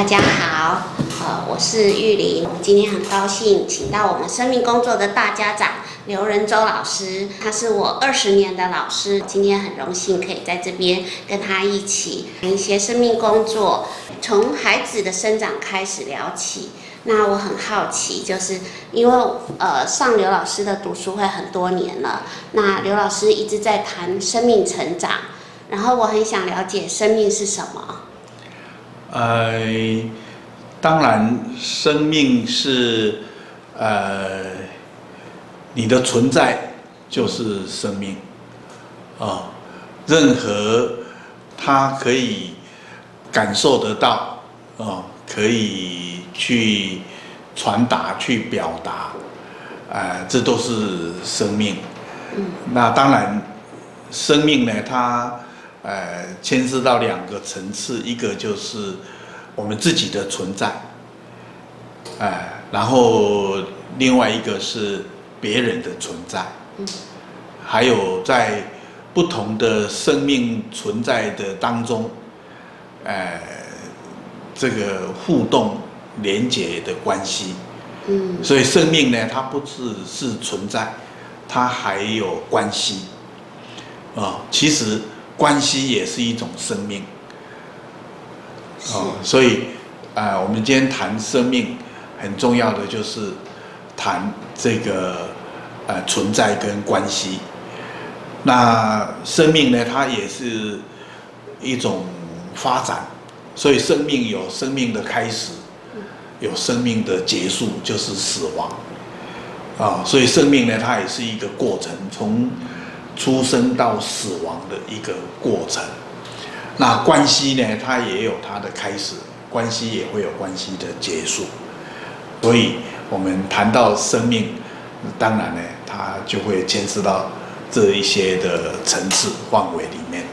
大家好，呃，我是玉玲，今天很高兴请到我们生命工作的大家长刘仁洲老师，他是我二十年的老师，今天很荣幸可以在这边跟他一起谈一些生命工作，从孩子的生长开始聊起。那我很好奇，就是因为呃上刘老师的读书会很多年了，那刘老师一直在谈生命成长，然后我很想了解生命是什么。呃，当然，生命是呃你的存在就是生命啊、哦，任何他可以感受得到啊、哦，可以去传达、去表达，啊、呃，这都是生命。嗯。那当然，生命呢，它。呃，牵涉到两个层次，一个就是我们自己的存在，哎、呃，然后另外一个是别人的存在，嗯，还有在不同的生命存在的当中，呃，这个互动连接的关系，嗯，所以生命呢，它不只是存在，它还有关系，啊、呃，其实。关系也是一种生命，哦，所以，啊、呃，我们今天谈生命，很重要的就是谈这个呃存在跟关系。那生命呢，它也是一种发展，所以生命有生命的开始，有生命的结束，就是死亡，啊、哦，所以生命呢，它也是一个过程，从。出生到死亡的一个过程，那关系呢？它也有它的开始，关系也会有关系的结束。所以，我们谈到生命，当然呢，它就会牵涉到这一些的层次范围里面。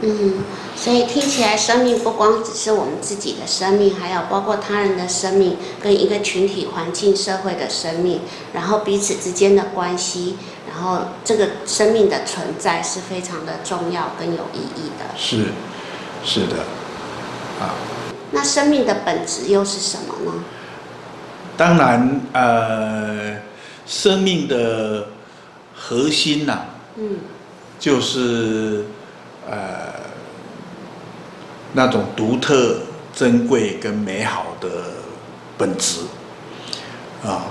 嗯，所以听起来，生命不光只是我们自己的生命，还有包括他人的生命，跟一个群体、环境、社会的生命，然后彼此之间的关系。然后，这个生命的存在是非常的重要跟有意义的。是，是的，啊。那生命的本质又是什么呢？当然，呃，生命的核心呐、啊，嗯，就是呃那种独特、珍贵跟美好的本质啊，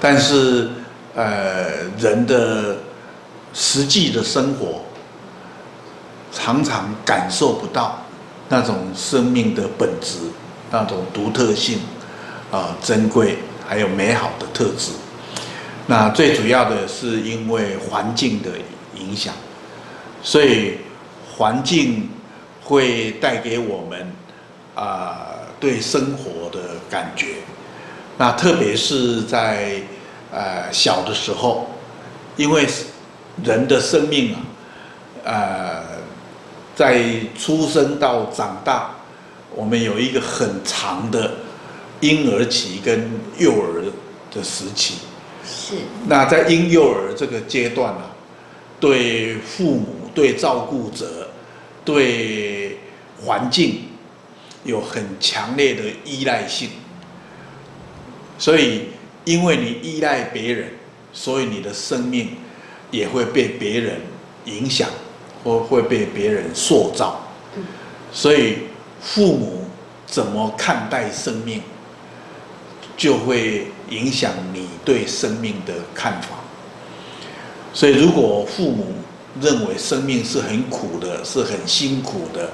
但是。呃，人的实际的生活常常感受不到那种生命的本质，那种独特性啊、呃，珍贵还有美好的特质。那最主要的是因为环境的影响，所以环境会带给我们啊、对生活的感觉。那特别是在呃，小的时候，因为人的生命啊，呃，在出生到长大，我们有一个很长的婴儿期跟幼儿的时期。是。那在婴幼儿这个阶段呢，对父母、对照顾者、对环境有很强烈的依赖性，所以。因为你依赖别人，所以你的生命也会被别人影响，或会被别人塑造。所以父母怎么看待生命，就会影响你对生命的看法。所以如果父母认为生命是很苦的，是很辛苦的，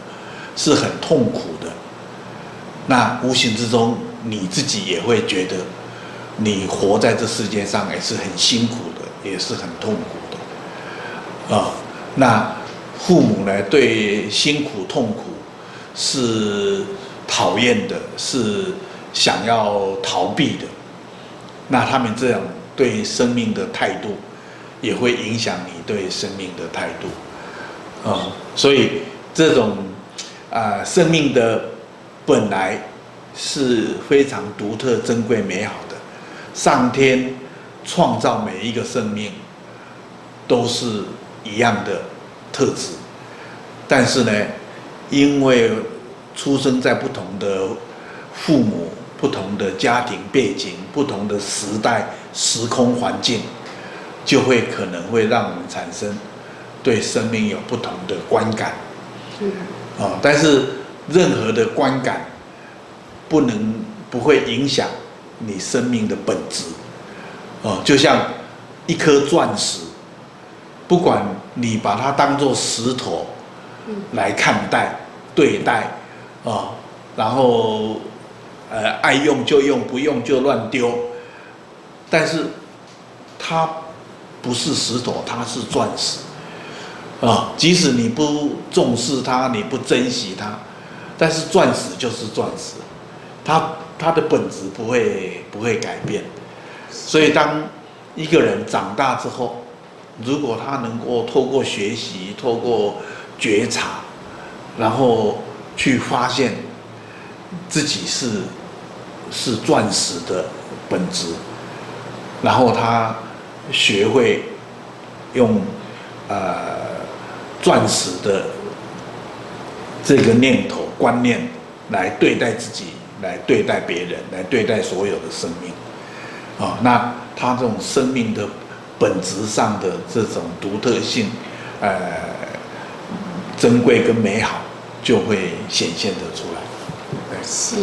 是很痛苦的，那无形之中你自己也会觉得。你活在这世界上也是很辛苦的，也是很痛苦的，啊，那父母呢，对辛苦痛苦是讨厌的，是想要逃避的，那他们这样对生命的态度，也会影响你对生命的态度，啊，所以这种啊生命的本来是非常独特、珍贵、美好。上天创造每一个生命都是一样的特质，但是呢，因为出生在不同的父母不同的家庭背景、不同的时代时空环境，就会可能会让我们产生对生命有不同的观感。嗯。啊，但是任何的观感不能不会影响你生命的本质。哦，就像一颗钻石，不管你把它当做石头来看待、对待，啊，然后呃爱用就用，不用就乱丢，但是它不是石头，它是钻石，啊，即使你不重视它，你不珍惜它，但是钻石就是钻石，它它的本质不会不会改变。所以，当一个人长大之后，如果他能够透过学习、透过觉察，然后去发现自己是是钻石的本质，然后他学会用呃钻石的这个念头观念来对待自己，来对待别人，来对待所有的生命。啊，那他这种生命的本质上的这种独特性，呃，珍贵跟美好就会显现得出来。是，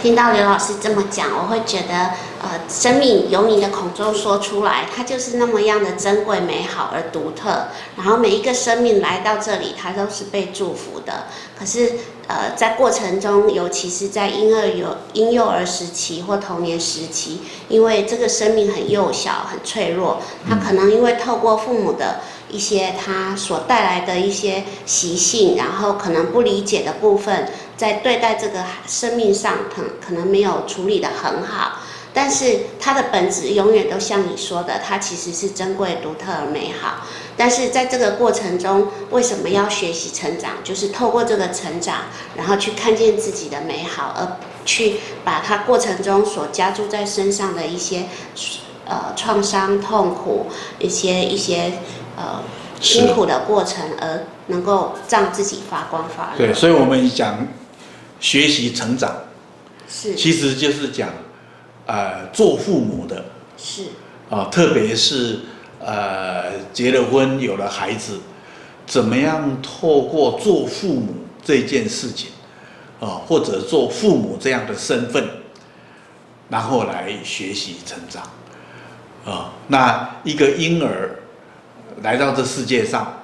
听到刘老师这么讲，我会觉得，呃，生命由你的口中说出来，它就是那么样的珍贵、美好而独特。然后每一个生命来到这里，它都是被祝福的。可是，呃，在过程中，尤其是在婴儿有婴幼儿时期或童年时期，因为这个生命很幼小、很脆弱，他可能因为透过父母的一些他所带来的一些习性，然后可能不理解的部分，在对待这个生命上，可可能没有处理得很好。但是它的本质永远都像你说的，它其实是珍贵、独特而美好。但是在这个过程中，为什么要学习成长？就是透过这个成长，然后去看见自己的美好，而去把它过程中所加注在身上的一些呃创伤、痛苦、一些一些呃辛苦的过程，而能够让自己发光发热。对，所以我们讲学习成长，是，其实就是讲。呃，做父母的是啊，特别是呃结了婚有了孩子，怎么样透过做父母这件事情啊，或者做父母这样的身份，然后来学习成长啊。那一个婴儿来到这世界上，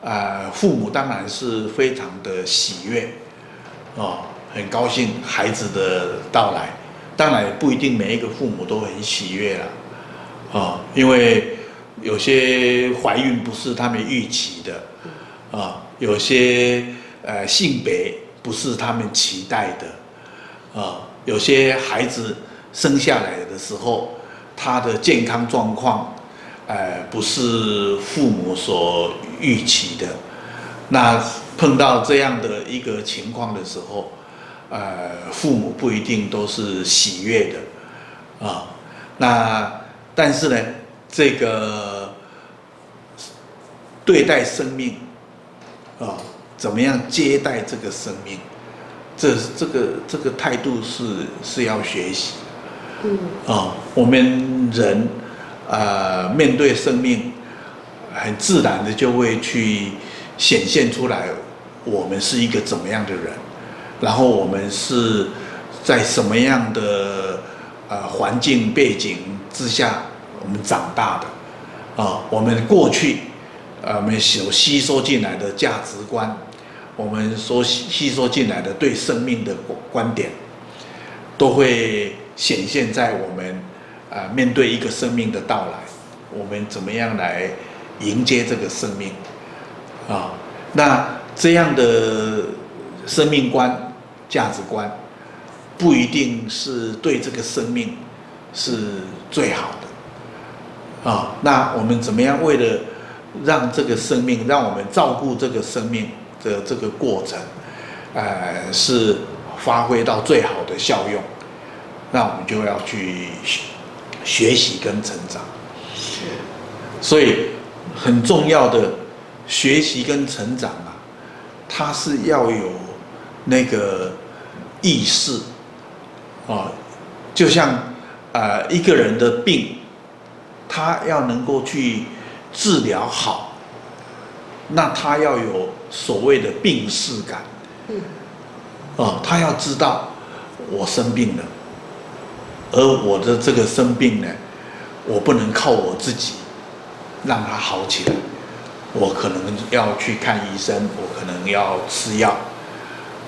呃，父母当然是非常的喜悦啊，很高兴孩子的到来。当然不一定每一个父母都很喜悦了，啊，因为有些怀孕不是他们预期的，啊，有些呃性别不是他们期待的，啊，有些孩子生下来的时候，他的健康状况，呃，不是父母所预期的，那碰到这样的一个情况的时候。呃，父母不一定都是喜悦的，啊，那但是呢，这个对待生命，啊，怎么样接待这个生命，这这个这个态度是是要学习，嗯，啊，我们人啊，面对生命，很自然的就会去显现出来，我们是一个怎么样的人。然后我们是在什么样的呃环境背景之下我们长大的啊？我们过去呃我们所吸收进来的价值观，我们所吸收进来的对生命的观点，都会显现在我们啊面对一个生命的到来，我们怎么样来迎接这个生命啊？那这样的生命观。价值观不一定是对这个生命是最好的啊。那我们怎么样为了让这个生命，让我们照顾这个生命的这个过程，呃，是发挥到最好的效用，那我们就要去学习跟成长。是，所以很重要的学习跟成长啊，它是要有。那个意识，哦，就像呃一个人的病，他要能够去治疗好，那他要有所谓的病视感。嗯。哦，他要知道我生病了，而我的这个生病呢，我不能靠我自己让他好起来，我可能要去看医生，我可能要吃药，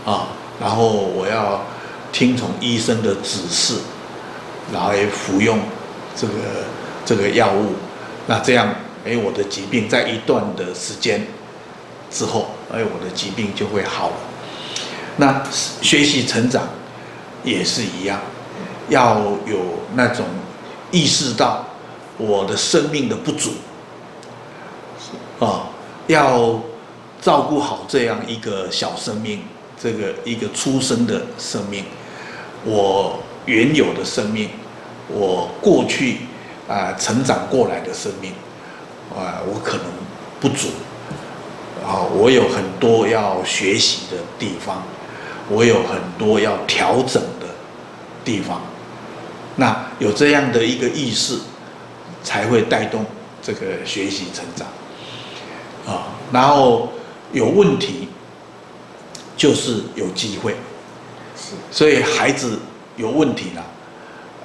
啊，然后我要听从医生的指示来服用这个这个药物，那这样，哎，我的疾病在一段的时间之后，哎，我的疾病就会好了。那学习成长也是一样，要有那种意识到我的生命的不足，啊，要照顾好这样一个小生命，这个一个出生的生命，我原有的生命，我过去啊成长过来的生命，啊，我可能不足，啊，我有很多要学习的地方。我有很多要调整的地方，那有这样的一个意识，才会带动这个学习成长啊。然后有问题，就是有机会。所以孩子有问题了，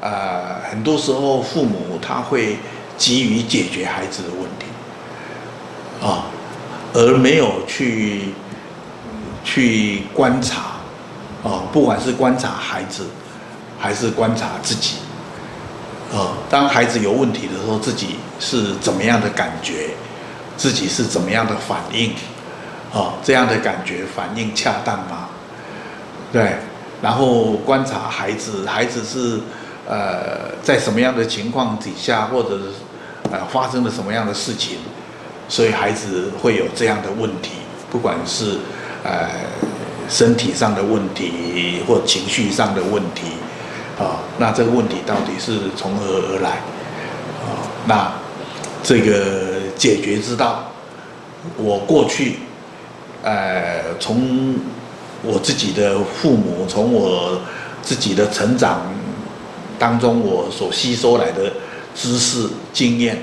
呃，很多时候父母他会急于解决孩子的问题，啊，而没有去去观察。啊，不管是观察孩子，还是观察自己，哦，当孩子有问题的时候，自己是怎么样的感觉，自己是怎么样的反应，哦，这样的感觉反应恰当吗？对，然后观察孩子，孩子是呃在什么样的情况底下，或者呃发生了什么样的事情，所以孩子会有这样的问题，不管是呃。身体上的问题或情绪上的问题，啊，那这个问题到底是从何而来？啊，那这个解决之道，我过去，呃，从我自己的父母，从我自己的成长当中，我所吸收来的知识经验，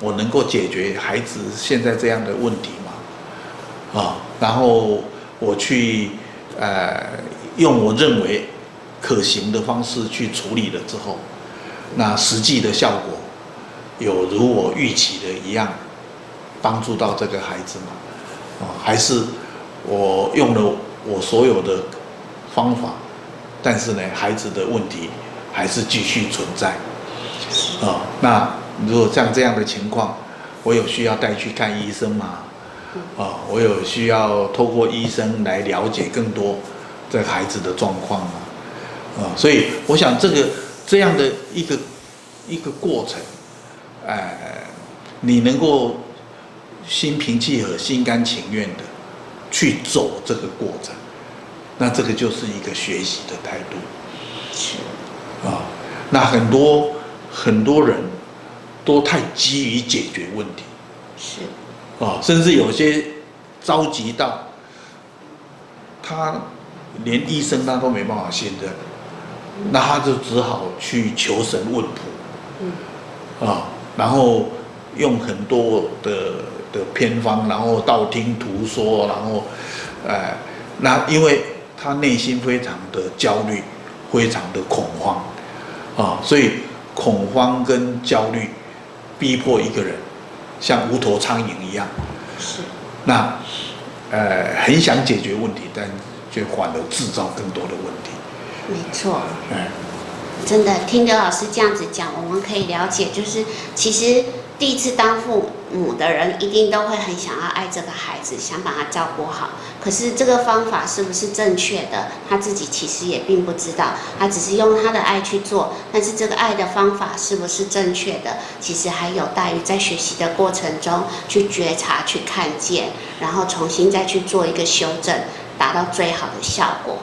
我能够解决孩子现在这样的问题吗？啊，然后我去。呃，用我认为可行的方式去处理了之后，那实际的效果有如我预期的一样，帮助到这个孩子吗？啊，还是我用了我所有的方法，但是呢，孩子的问题还是继续存在。啊，那如果像这样的情况，我有需要带去看医生吗？啊，我有需要透过医生来了解更多这孩子的状况吗，啊，所以我想这个这样的一个一个过程，哎，你能够心平气和、心甘情愿的去走这个过程，那这个就是一个学习的态度。是啊，那很多很多人都太急于解决问题。是。哦，甚至有些着急到他连医生他都没办法信任，那他就只好去求神问卜，嗯，啊，然后用很多的的偏方，然后道听途说，然后，哎，那因为他内心非常的焦虑，非常的恐慌，啊，所以恐慌跟焦虑逼迫一个人。像无头苍蝇一样，是，那，呃，很想解决问题，但却反而制造更多的问题。没错。嗯，真的听刘老师这样子讲，我们可以了解，就是其实。第一次当父母的人一定都会很想要爱这个孩子，想把他照顾好。可是这个方法是不是正确的，他自己其实也并不知道。他只是用他的爱去做，但是这个爱的方法是不是正确的，其实还有待于在学习的过程中去觉察、去看见，然后重新再去做一个修正，达到最好的效果。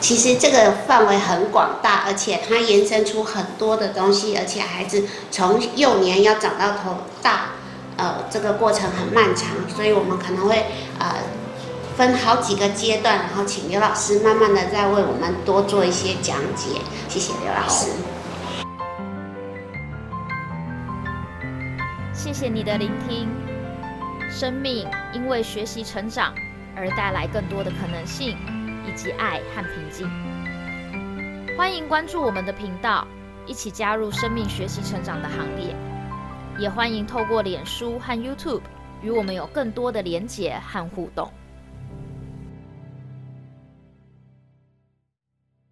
其实这个范围很广大，而且它延伸出很多的东西，而且孩子从幼年要长到头大，呃，这个过程很漫长，所以我们可能会呃分好几个阶段，然后请刘老师慢慢的再为我们多做一些讲解。谢谢刘老师。谢谢你的聆听。生命因为学习成长而带来更多的可能性，以及爱和平静。欢迎关注我们的频道，一起加入生命学习成长的行列。也欢迎透过脸书和 YouTube 与我们有更多的连结和互动。